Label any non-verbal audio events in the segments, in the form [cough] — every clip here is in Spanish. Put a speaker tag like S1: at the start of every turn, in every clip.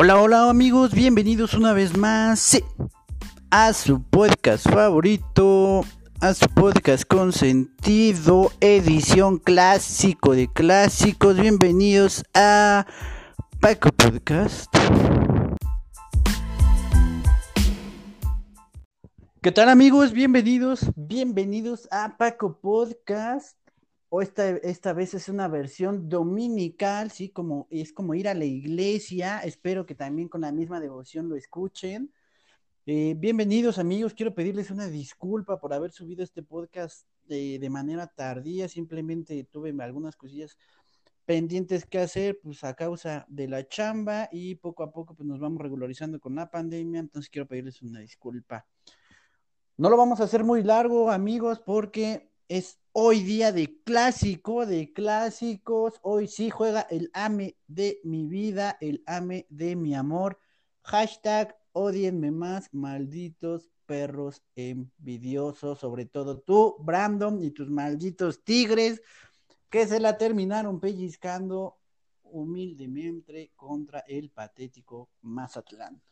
S1: Hola, hola amigos, bienvenidos una vez más a su podcast favorito, a su podcast con sentido, edición clásico de clásicos. Bienvenidos a Paco Podcast. ¿Qué tal amigos? Bienvenidos, bienvenidos a Paco Podcast o esta, esta vez es una versión dominical, ¿sí? Como, es como ir a la iglesia. Espero que también con la misma devoción lo escuchen. Eh, bienvenidos amigos, quiero pedirles una disculpa por haber subido este podcast de, de manera tardía, simplemente tuve algunas cosillas pendientes que hacer, pues a causa de la chamba y poco a poco pues nos vamos regularizando con la pandemia, entonces quiero pedirles una disculpa. No lo vamos a hacer muy largo amigos porque es hoy día de clásico, de clásicos. Hoy sí juega el AME de mi vida, el AME de mi amor. Hashtag odienme más, malditos perros envidiosos, sobre todo tú, Brandon, y tus malditos tigres que se la terminaron pellizcando humildemente contra el patético Mazatlán.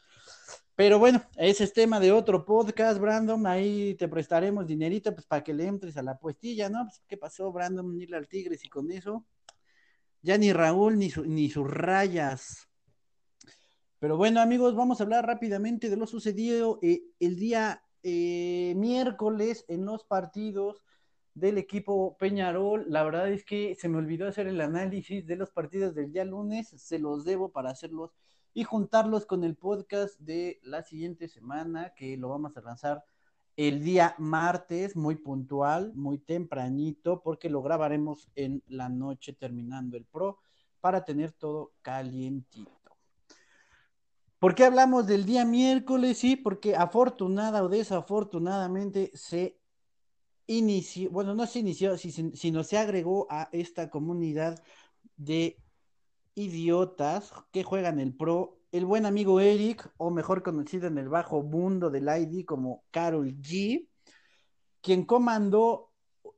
S1: Pero bueno, ese es tema de otro podcast, Brandon. Ahí te prestaremos dinerito pues, para que le entres a la puestilla, ¿no? Pues, ¿Qué pasó, Brandon? Irle al Tigres y con eso. Ya ni Raúl ni, ni sus rayas. Pero bueno, amigos, vamos a hablar rápidamente de lo sucedido eh, el día eh, miércoles en los partidos del equipo Peñarol. La verdad es que se me olvidó hacer el análisis de los partidos del día lunes. Se los debo para hacerlos y juntarlos con el podcast de la siguiente semana, que lo vamos a lanzar el día martes, muy puntual, muy tempranito, porque lo grabaremos en la noche terminando el pro para tener todo calientito. ¿Por qué hablamos del día miércoles? Sí, porque afortunada o desafortunadamente se inició, bueno, no se inició, sino se agregó a esta comunidad de idiotas que juegan el pro, el buen amigo Eric, o mejor conocido en el bajo mundo del ID como Carol G, quien comandó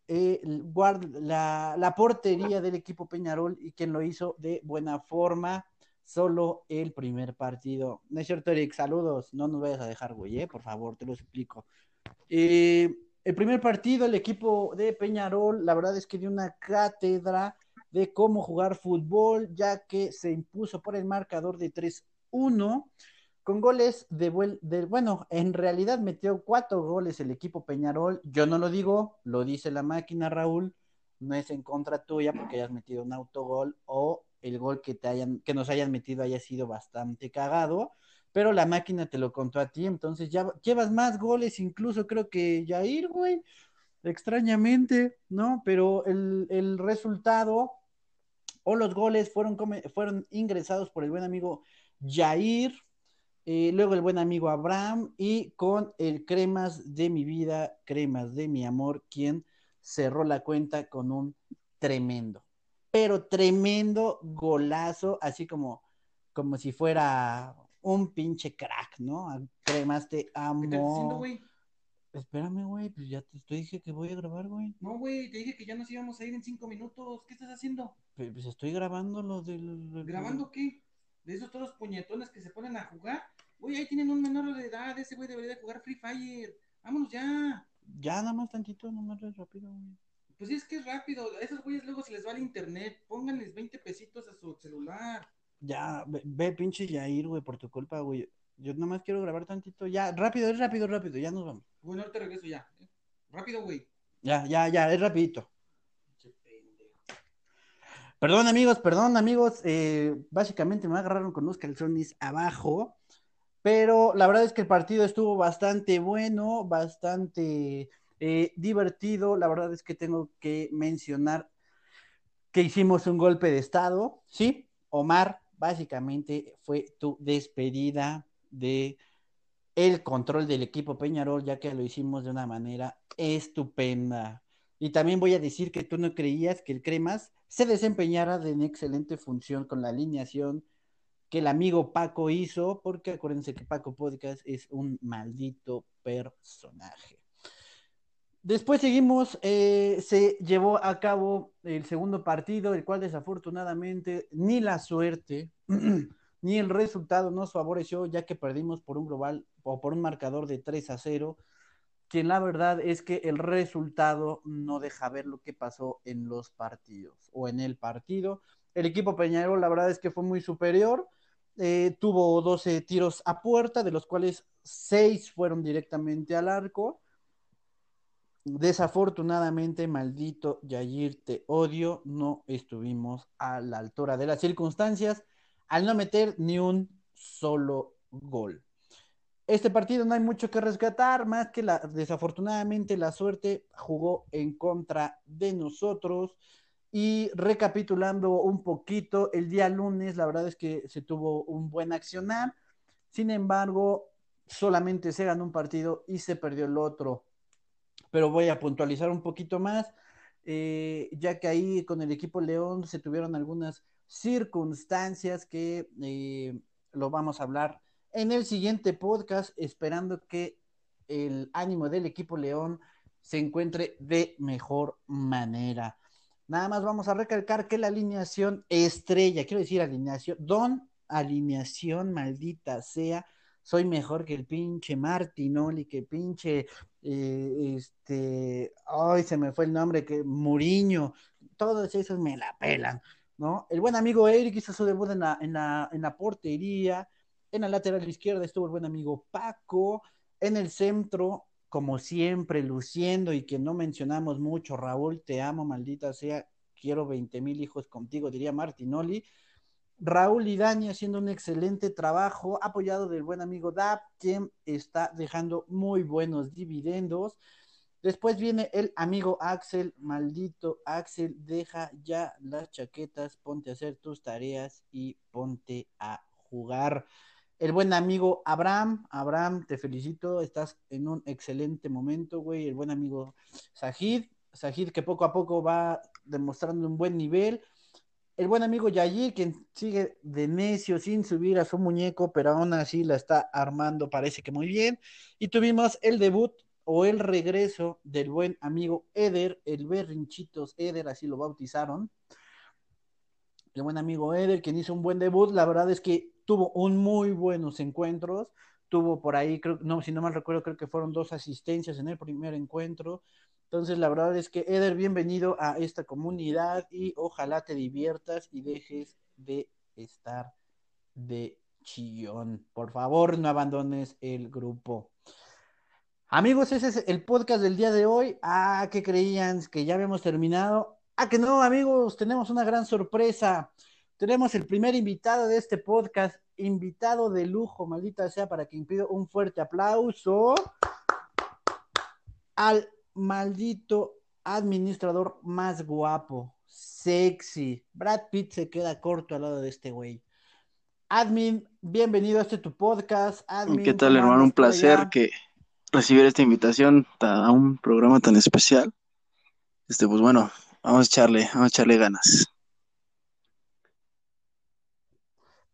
S1: eh, la, la, portería del equipo Peñarol y quien lo hizo de buena forma, solo el primer partido. No es cierto, Eric, saludos, no nos vayas a dejar, güey, eh, por favor, te lo explico. Eh, el primer partido, el equipo de Peñarol, la verdad es que dio una cátedra de cómo jugar fútbol, ya que se impuso por el marcador de 3-1 con goles de, bueno, en realidad metió cuatro goles el equipo Peñarol. Yo no lo digo, lo dice la máquina, Raúl. No es en contra tuya porque hayas metido un autogol o el gol que te hayan, que nos hayan metido haya sido bastante cagado, pero la máquina te lo contó a ti, entonces ya llevas más goles, incluso creo que Jair, güey, extrañamente, ¿no? Pero el, el resultado o los goles fueron, fueron ingresados por el buen amigo Jair, eh, luego el buen amigo Abraham y con el Cremas de mi vida, Cremas de mi amor, quien cerró la cuenta con un tremendo, pero tremendo golazo, así como, como si fuera un pinche crack, ¿no? Cremas te amo. Espérame, güey, pues ya te, dije que voy a grabar, güey.
S2: No, güey, te dije que ya nos íbamos a ir en cinco minutos. ¿Qué estás haciendo?
S1: Pues, pues estoy grabando lo del...
S2: ¿Grabando qué? ¿De esos todos puñetones que se ponen a jugar? Güey, ahí tienen un menor de edad, ese güey debería de jugar Free Fire. Vámonos ya.
S1: Ya, nada más tantito, nomás es rápido, güey.
S2: Pues es que es rápido. A esos güeyes luego se les va el internet. Pónganles 20 pesitos a su celular.
S1: Ya, ve, ve pinche Yair, güey, por tu culpa, güey. Yo nada más quiero grabar tantito. Ya, rápido, es rápido, rápido. Ya nos vamos.
S2: Bueno, ahorita regreso ya. Rápido, güey.
S1: Ya, ya, ya, es rapidito. Perdón, amigos, perdón, amigos. Eh, básicamente me agarraron con los calzones abajo. Pero la verdad es que el partido estuvo bastante bueno, bastante eh, divertido. La verdad es que tengo que mencionar que hicimos un golpe de estado. Sí, Omar, básicamente fue tu despedida de el control del equipo Peñarol, ya que lo hicimos de una manera estupenda. Y también voy a decir que tú no creías que el Cremas se desempeñara de una excelente función con la alineación que el amigo Paco hizo, porque acuérdense que Paco Podcast es un maldito personaje. Después seguimos, eh, se llevó a cabo el segundo partido, el cual desafortunadamente ni la suerte [clears throat] ni el resultado nos favoreció ya que perdimos por un global o por un marcador de 3 a 0, que la verdad es que el resultado no deja ver lo que pasó en los partidos o en el partido. El equipo Peñarol la verdad es que fue muy superior, eh, tuvo 12 tiros a puerta, de los cuales 6 fueron directamente al arco. Desafortunadamente, maldito Yayir, te odio, no estuvimos a la altura de las circunstancias al no meter ni un solo gol. Este partido no hay mucho que rescatar, más que la, desafortunadamente la suerte jugó en contra de nosotros. Y recapitulando un poquito, el día lunes la verdad es que se tuvo un buen accionar, sin embargo, solamente se ganó un partido y se perdió el otro. Pero voy a puntualizar un poquito más, eh, ya que ahí con el equipo León se tuvieron algunas circunstancias que eh, lo vamos a hablar en el siguiente podcast, esperando que el ánimo del equipo León se encuentre de mejor manera. Nada más vamos a recalcar que la alineación estrella, quiero decir alineación, don alineación maldita sea, soy mejor que el pinche Martinoli, que pinche, eh, este, ay, se me fue el nombre, que Muriño, todos esos me la pelan. ¿No? El buen amigo Eric hizo su debut en la, portería, en la lateral izquierda estuvo el buen amigo Paco, en el centro, como siempre, luciendo y que no mencionamos mucho, Raúl, te amo, maldita sea, quiero 20 mil hijos contigo, diría Martinoli. Raúl y Dani haciendo un excelente trabajo, apoyado del buen amigo Dap, quien está dejando muy buenos dividendos. Después viene el amigo Axel, maldito Axel, deja ya las chaquetas, ponte a hacer tus tareas y ponte a jugar. El buen amigo Abraham, Abraham, te felicito, estás en un excelente momento, güey. El buen amigo Sajid, Sajid que poco a poco va demostrando un buen nivel. El buen amigo Yayi, quien sigue de necio sin subir a su muñeco, pero aún así la está armando, parece que muy bien. Y tuvimos el debut o el regreso del buen amigo Eder, el Berrinchitos Eder, así lo bautizaron. El buen amigo Eder, quien hizo un buen debut, la verdad es que tuvo un muy buenos encuentros, tuvo por ahí, creo, no, si no mal recuerdo, creo que fueron dos asistencias en el primer encuentro. Entonces, la verdad es que Eder, bienvenido a esta comunidad y ojalá te diviertas y dejes de estar de chillón. Por favor, no abandones el grupo. Amigos, ese es el podcast del día de hoy. Ah, ¿qué creían? Que ya habíamos terminado. Ah, que no, amigos, tenemos una gran sorpresa. Tenemos el primer invitado de este podcast, invitado de lujo, maldita sea, para que pido un fuerte aplauso al maldito administrador más guapo, sexy. Brad Pitt se queda corto al lado de este güey. Admin, bienvenido a este tu podcast.
S3: ¿Qué tal, hermano? Un placer que recibir esta invitación a un programa tan especial. Este, pues bueno, vamos a echarle, vamos a echarle ganas.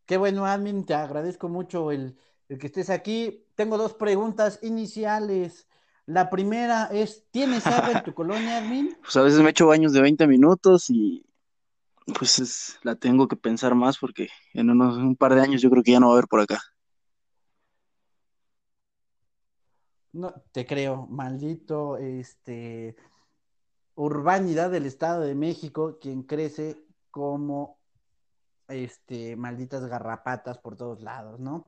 S1: Qué bueno, admin, te agradezco mucho el, que estés aquí. Tengo dos preguntas iniciales. La primera es, ¿tienes agua en tu [laughs] colonia, admin?
S3: Pues a veces me echo baños de 20 minutos y pues la tengo que pensar más porque en unos, un par de años yo creo que ya no va a haber por acá.
S1: No, te creo, maldito, este, urbanidad del Estado de México, quien crece como, este, malditas garrapatas por todos lados, ¿no?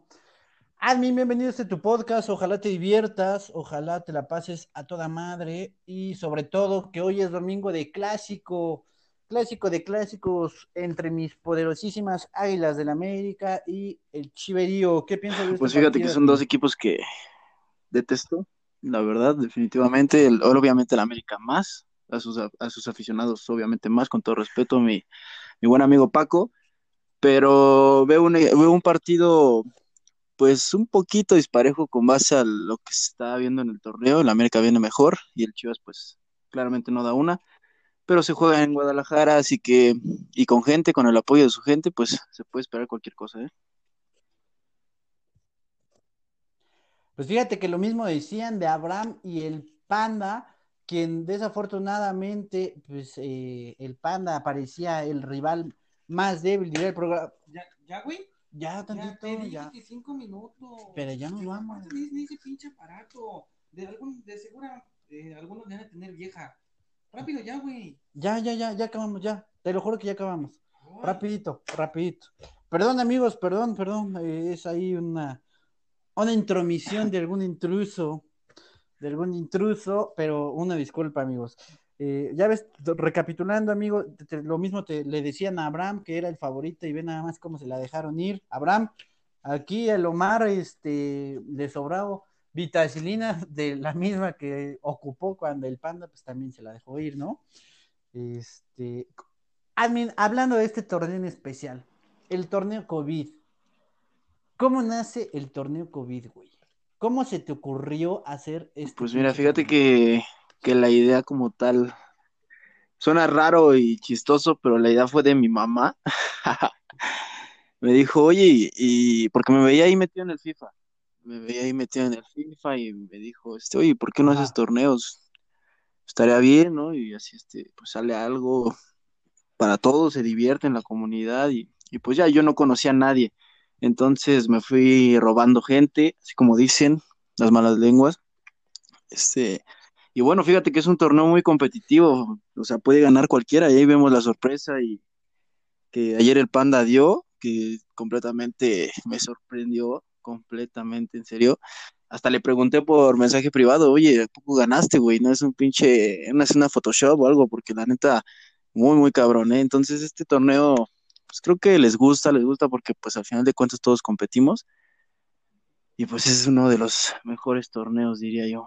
S1: Admin, bienvenido a este tu podcast, ojalá te diviertas, ojalá te la pases a toda madre y sobre todo que hoy es domingo de clásico, clásico de clásicos entre mis poderosísimas Águilas del América y el Chiverío. ¿Qué piensas de
S3: este Pues fíjate que son dos equipos que detesto, la verdad, definitivamente. El, obviamente el América más, a sus, a sus aficionados obviamente más, con todo respeto, mi, mi buen amigo Paco, pero veo un, veo un partido pues un poquito disparejo con base a lo que se está viendo en el torneo. El América viene mejor y el Chivas pues claramente no da una, pero se juega en Guadalajara, así que y con gente, con el apoyo de su gente, pues se puede esperar cualquier cosa, ¿eh?
S1: Pues fíjate que lo mismo decían de Abraham y el Panda, quien desafortunadamente, pues eh, el Panda parecía el rival más débil, diría el programa.
S2: ¿Ya, ya güey?
S1: Ya,
S2: Ya,
S1: tantito,
S2: te dije
S1: ya.
S2: que cinco minutos.
S1: Pero ya nos
S2: No
S1: vamos.
S2: ni ese pinche aparato. De algún, de segura, eh, algunos van a tener vieja. Rápido ya, güey.
S1: Ya, ya, ya, ya acabamos, ya. Te lo juro que ya acabamos.
S2: Ay,
S1: Rapidito, rapidito. Perdón, amigos, perdón, perdón. eh, es ahí una, una intromisión de algún intruso, de algún intruso, pero una disculpa, amigos. Eh, ya ves, recapitulando, amigo, lo mismo te, le decían a Abraham que era el favorito y ve nada más cómo se la dejaron ir. Abraham, aquí el Omar, este, le sobraba vitacilina de la misma que ocupó cuando el Panda, pues también se la dejó ir, ¿no? Este, admin, hablando de este torneo en especial, el torneo COVID. ¿Cómo nace el torneo COVID, güey? ¿Cómo se te ocurrió hacer este?
S3: Pues mira, fíjate que, que la idea como tal suena raro y chistoso, pero la idea fue de mi mamá. [laughs] Me dijo, oye, y, porque me veía ahí metido en el FIFA, me veía ahí metido en el FIFA y me dijo, este, oye, ¿por qué no haces torneos? Estaría bien, ¿no? Y así, este, pues sale algo para todos, se divierte en la comunidad y, y pues ya yo no conocía a nadie. Entonces me fui robando gente, así como dicen las malas lenguas. Este, y bueno, fíjate que es un torneo muy competitivo, o sea, puede ganar cualquiera, y ahí vemos la sorpresa y que ayer el Panda dio, que completamente me sorprendió, completamente, en serio. Hasta le pregunté por mensaje privado, oye, ¿a poco ganaste, güey? No es un pinche, no es una Photoshop o algo, porque la neta, muy, muy cabrón, ¿eh? Entonces este torneo, pues creo que les gusta, les gusta porque pues al final de cuentas todos competimos y pues es uno de los mejores torneos, diría yo.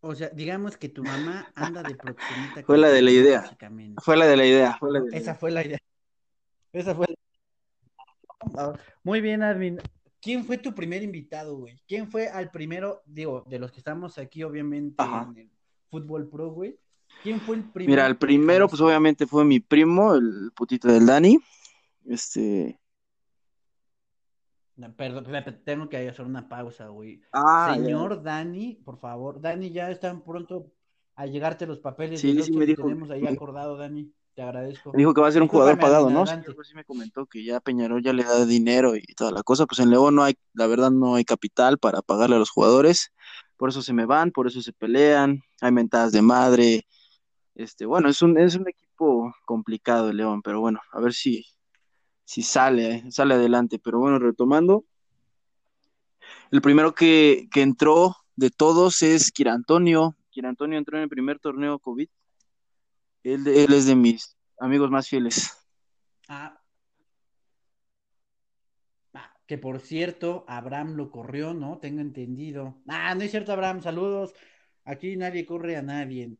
S1: O sea, digamos que tu mamá anda de proxeneta
S3: Fue la de la idea. Fue la de la idea, fue la de la
S1: Esa
S3: idea.
S1: fue la idea. Esa fue la... Muy bien, Admin. ¿Quién fue tu primer invitado, güey? ¿Quién fue al primero, digo, de los que estamos aquí, obviamente,
S3: Ajá.
S1: en el Fútbol Pro, güey? ¿Quién fue el primero?
S3: Mira, el primero, pues obviamente fue mi primo, el putito del Dani. Este.
S1: Perdón, tengo que hacer una pausa, güey.
S3: Ah,
S1: Señor Dani, por favor. Dani, ya están pronto a llegarte los papeles
S3: Sí, sí, me
S1: que
S3: dijo-
S1: tenemos ahí acordado, Dani. Te agradezco.
S3: Me dijo que va a ser un jugador pagado, ¿no? Sí, me comentó que ya Peñarol ya le da dinero y toda la cosa. Pues en León no hay, la verdad, no hay capital para pagarle a los jugadores. Por eso se me van, por eso se pelean, hay mentadas de madre. Este, bueno, es un, es un equipo complicado León, pero bueno, a ver si, si sale, sale adelante. Pero bueno, retomando, el primero que, que entró de todos es Kira Antonio. Kira Antonio entró en el primer torneo COVID. Él, él es de mis amigos más fieles.
S1: Ah. Ah, que por cierto, Abraham lo corrió, ¿no? Tengo entendido. Ah, no es cierto, Abraham, saludos. Aquí nadie corre a nadie.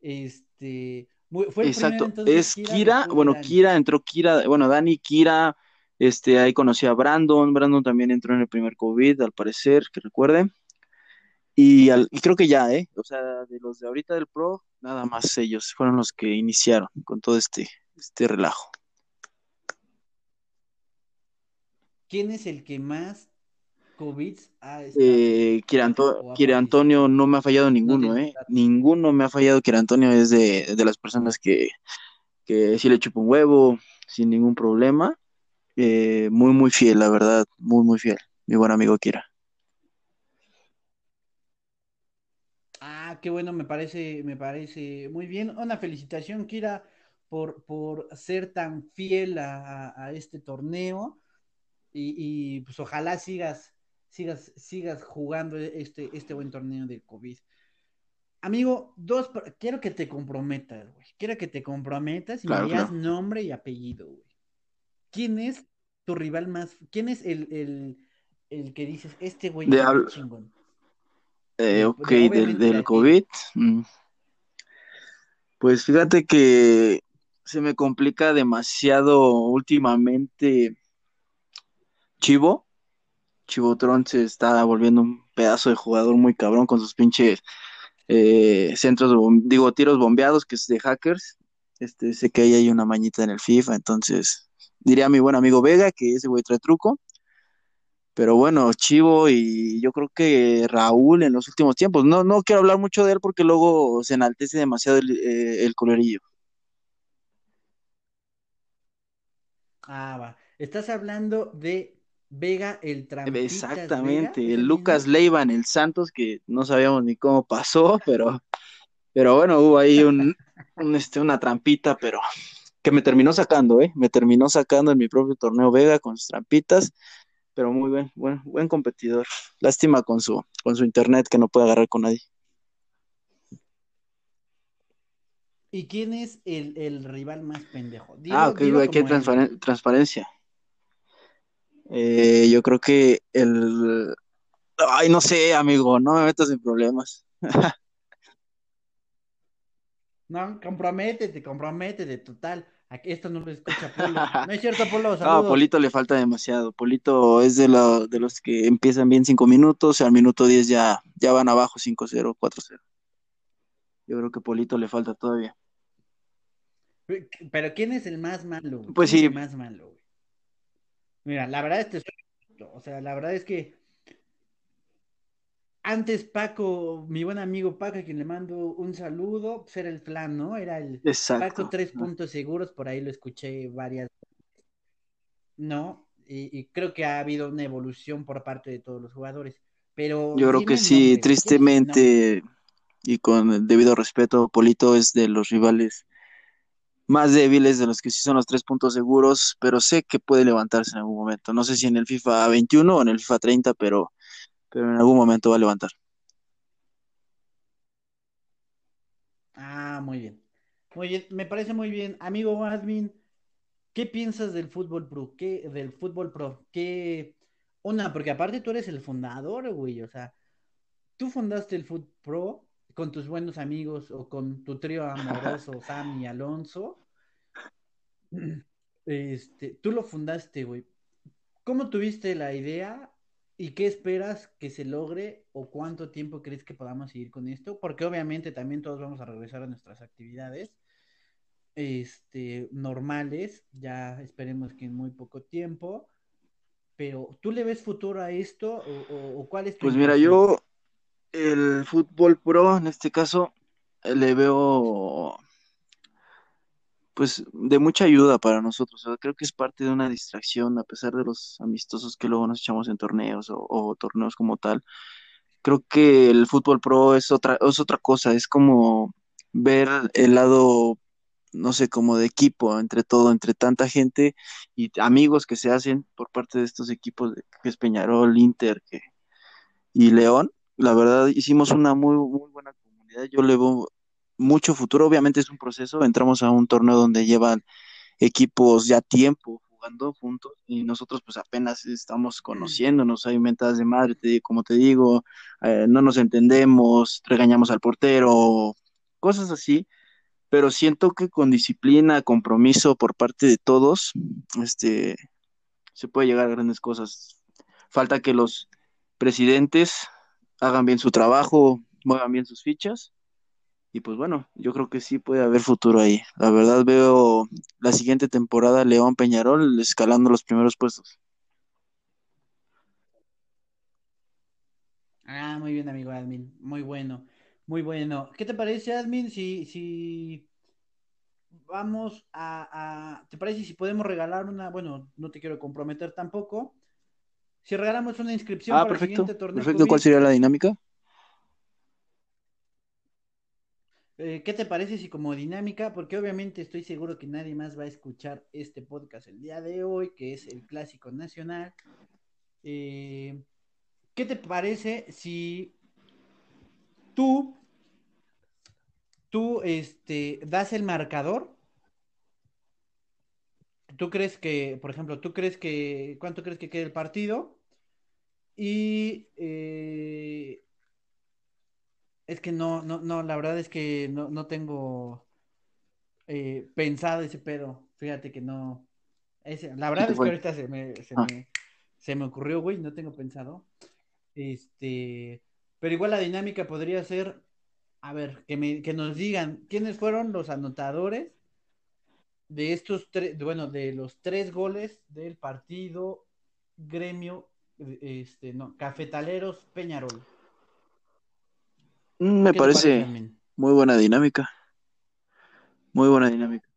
S1: Este, fue el
S3: Exacto,
S1: primero entonces
S3: es
S1: Kira,
S3: bueno,
S1: Dani.
S3: Kira, entró Kira, bueno, Dani, Kira, este, ahí conocí a Brandon, Brandon también entró en el primer COVID, al parecer, que recuerde, y, al- y creo que ya, ¿eh? O sea, de los de ahorita del Pro, nada más ellos fueron los que iniciaron con todo este, este relajo.
S1: ¿Quién es el que más COVID ha estado?
S3: Eh, Kira, Anto- Antonio no me ha fallado ninguno, ¿eh? Ninguno me ha fallado, Kira Antonio es de, de las personas que, que sí le chupa un huevo, sin ningún problema. Eh, muy, muy fiel, la verdad, muy, muy fiel, mi buen amigo Kira.
S1: Ah, qué bueno, me parece, me parece muy bien. Una felicitación, Kira, por, por ser tan fiel a, a- a este torneo. Y, y, pues ojalá sigas, sigas, sigas jugando este, este buen torneo del COVID. Amigo, dos, quiero que te comprometas, güey. Quiero que te comprometas y
S3: Claro,
S1: me digas
S3: claro.
S1: nombre y apellido, güey. ¿Quién es tu rival más? ¿Quién es el, el, el que dices, este güey
S3: De habl-
S1: chingón?
S3: Eh, ok,
S1: de-
S3: del, del. COVID. mm, Pues fíjate que se me complica demasiado últimamente Chivo. Chivotron se está volviendo un pedazo de jugador muy cabrón con sus pinches eh, centros, digo, tiros bombeados, que es de hackers. Este, sé que ahí hay una mañita en el FIFA, entonces diría a mi buen amigo Vega que ese güey trae truco. Pero bueno, Chivo y yo creo que Raúl en los últimos tiempos. No, no quiero hablar mucho de él porque luego se enaltece demasiado el, eh, el colorillo.
S1: Ah, va. Estás hablando de Vega, el Trampitas
S3: Exactamente,
S1: Vega, ¿es
S3: el Lucas
S1: mismo?
S3: Leiva en el Santos, que no sabíamos ni cómo pasó, [laughs] pero, pero bueno, hubo ahí un, un, este, una trampita, pero que me terminó sacando, ¿eh? Me terminó sacando en mi propio torneo Vega con sus trampitas, pero muy buen, buen, buen competidor. Lástima con su, con su internet que no puede agarrar con nadie.
S1: ¿Y quién es el, el rival más pendejo?
S3: Ah, ok, hay transparen- transparencia. Eh, yo creo que el... Ay, no sé, amigo, no me metas en problemas. [laughs]
S1: No, comprométete, comprométete, total. Aquí esto no lo escucha [laughs] Polo. No es cierto, Polo,
S3: No, a
S1: saludos.
S3: Polito le falta demasiado. Polito es de, de los que empiezan bien cinco minutos y al minuto 10 ya, ya van abajo cinco cero cuatro cero Yo creo que Polito le falta todavía.
S1: Pero ¿quién es el más malo?
S3: Pues
S1: ¿Quién es
S3: sí,
S1: el más malo? Mira, la verdad es que, o sea, la verdad es que antes Paco, mi buen amigo Paco, a quien le mando un saludo, pues era el flan, ¿no? Era el Paco tres puntos seguros, por ahí lo escuché varias, ¿no? Y, y creo que ha habido una evolución por parte de todos los jugadores. Pero
S3: Yo creo que sí, tristemente y con el debido respeto, Polito es de los rivales más débiles, de los que sí son los tres puntos seguros, pero sé que puede levantarse en algún momento. No sé si en el FIFA 21 o en el FIFA 30, pero, pero en algún momento va a levantar.
S1: Ah, muy bien. Muy bien, me parece muy bien. Amigo Admin, ¿qué piensas del fútbol pro? ¿Qué, del fútbol pro? ¿Qué? Una, porque aparte tú eres el fundador, güey. O sea, tú fundaste el Fútbol Pro con tus buenos amigos o con tu trío amoroso, Sam y Alonso. [clears throat] Este, tú lo fundaste, güey. ¿Cómo tuviste la idea y qué esperas que se logre o cuánto tiempo crees que podamos seguir con esto? Porque obviamente también todos vamos a regresar a nuestras actividades este, normales, ya esperemos que en muy poco tiempo, pero ¿tú le ves futuro a esto o, o- cuál es tu
S3: Pues mira, yo el fútbol pro en este caso eh, le veo pues de mucha ayuda para nosotros. Creo que es parte de una distracción a pesar de los amistosos que luego nos echamos en torneos o, o torneos como tal. Creo que el fútbol pro es otra, es otra cosa, es como ver el lado, no sé, como de equipo, entre todo, entre tanta gente y amigos que se hacen por parte de estos equipos, que es Peñarol, Inter que, y León. La verdad, hicimos una muy, muy buena comunidad. Yo le veo mucho futuro. Obviamente es un proceso. Entramos a un torneo donde llevan equipos ya tiempo jugando juntos y nosotros pues apenas estamos conociéndonos, hay mentadas de madre, te- como te digo, eh, no nos entendemos, regañamos al portero, cosas así, pero siento que con disciplina, compromiso por parte de todos, este, se puede llegar a grandes cosas. Falta que los presidentes hagan bien su trabajo, muevan bien sus fichas y pues bueno, yo creo que sí puede haber futuro ahí. La verdad veo la siguiente temporada León Peñarol escalando los primeros puestos.
S1: Ah, muy bien, amigo Admin, muy bueno, muy bueno. ¿Qué te parece, Admin, si, si vamos a, a- ¿te parece si podemos regalar una, bueno, no te quiero comprometer tampoco, si regalamos una inscripción
S3: Ah,
S1: para el
S3: perfecto,
S1: siguiente torneo
S3: perfecto. ¿Cuál sería la dinámica?
S1: Eh, ¿qué te parece si como dinámica, porque obviamente estoy seguro que nadie más va a escuchar este podcast el día de hoy, que es el Clásico Nacional? eh, ¿qué te parece si tú, tú, este, das el marcador? ¿Tú crees que, por ejemplo, tú crees que, cuánto crees que quede el partido? Y eh, es que no, no, no, la verdad es que no, no tengo eh, pensado ese pedo. Fíjate que no. ese- la
S3: ¿Qué
S1: verdad es que ahorita se me, se
S3: Ah,
S1: me, se me ocurrió, güey, no tengo pensado. Este, pero igual la dinámica podría ser, a ver, que me, que nos digan quiénes fueron los anotadores de estos tres, bueno, de los tres goles del partido Gremio, este, no, Cafetaleros Peñarol.
S3: mm, me
S1: ¿Qué te parece,
S3: muy buena dinámica, muy buena dinámica.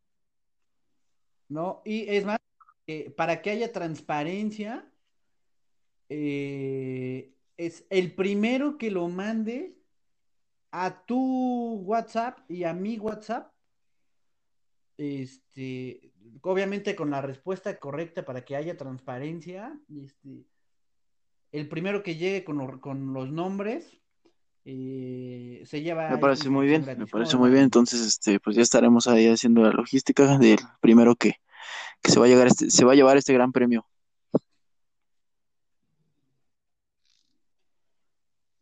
S1: ¿No? Y es más, que para que haya transparencia, eh, es el primero que lo mande a tu WhatsApp y a mi WhatsApp, este, obviamente con la respuesta correcta para que haya transparencia, este, el primero que llegue con, con los nombres, eh, se lleva.
S3: Me parece muy bien, me parece muy bien. Entonces, este, pues ya estaremos ahí haciendo la logística del primero que, que se va a llegar este, se va a llevar este gran premio.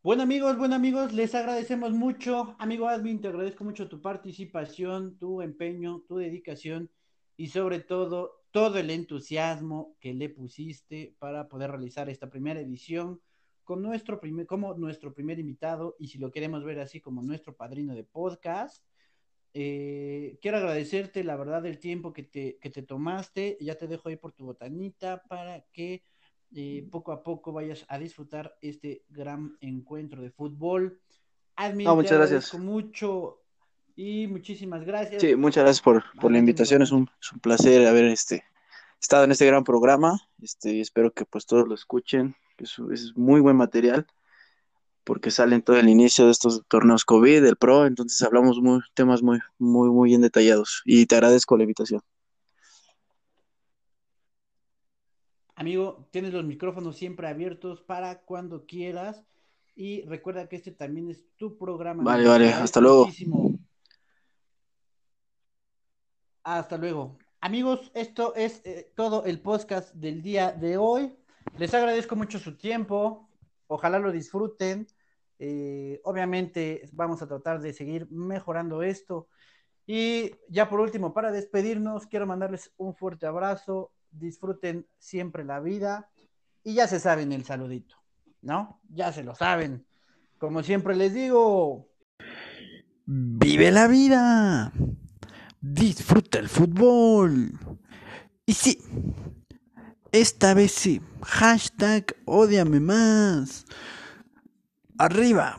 S1: Bueno amigos, bueno amigos, les agradecemos mucho. Amigo Admin, te agradezco mucho tu participación, tu empeño, tu dedicación y sobre todo todo el entusiasmo que le pusiste para poder realizar esta primera edición con nuestro primer, como nuestro primer invitado y si lo queremos ver así como nuestro padrino de podcast. Eh, quiero agradecerte la verdad el tiempo que te, que te tomaste. Ya te dejo ahí por tu botanita para que eh, poco a poco vayas a disfrutar este gran encuentro de fútbol.
S3: Admin, muchas gracias.
S1: mucho y muchísimas gracias.
S3: Sí, muchas gracias por, por la invitación. Es un, es un, placer haber este, estado en este gran programa. Este, espero que pues todos lo escuchen es, muy buen material porque sale en todo el inicio de estos torneos COVID, del Pro, entonces hablamos muy, temas muy, muy, muy bien detallados y te agradezco la invitación.
S1: Amigo, tienes los micrófonos siempre abiertos para cuando quieras y recuerda que este también es tu programa.
S3: Vale, vale, hasta luego.
S1: Hasta luego. Amigos, esto es eh, todo el podcast del día de hoy. Les agradezco mucho su tiempo. Ojalá lo disfruten. Eh, obviamente vamos a tratar de seguir mejorando esto. Y ya por último, para despedirnos, quiero mandarles un fuerte abrazo. Disfruten siempre la vida. Y ya se saben el saludito, ¿no? Ya se lo saben. Como siempre les digo, vive la vida. Disfruta el fútbol. Y sí, esta vez sí. Hashtag odiame más. Arriba.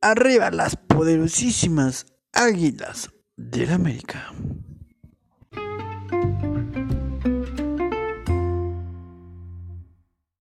S1: Arriba las poderosísimas águilas de la América.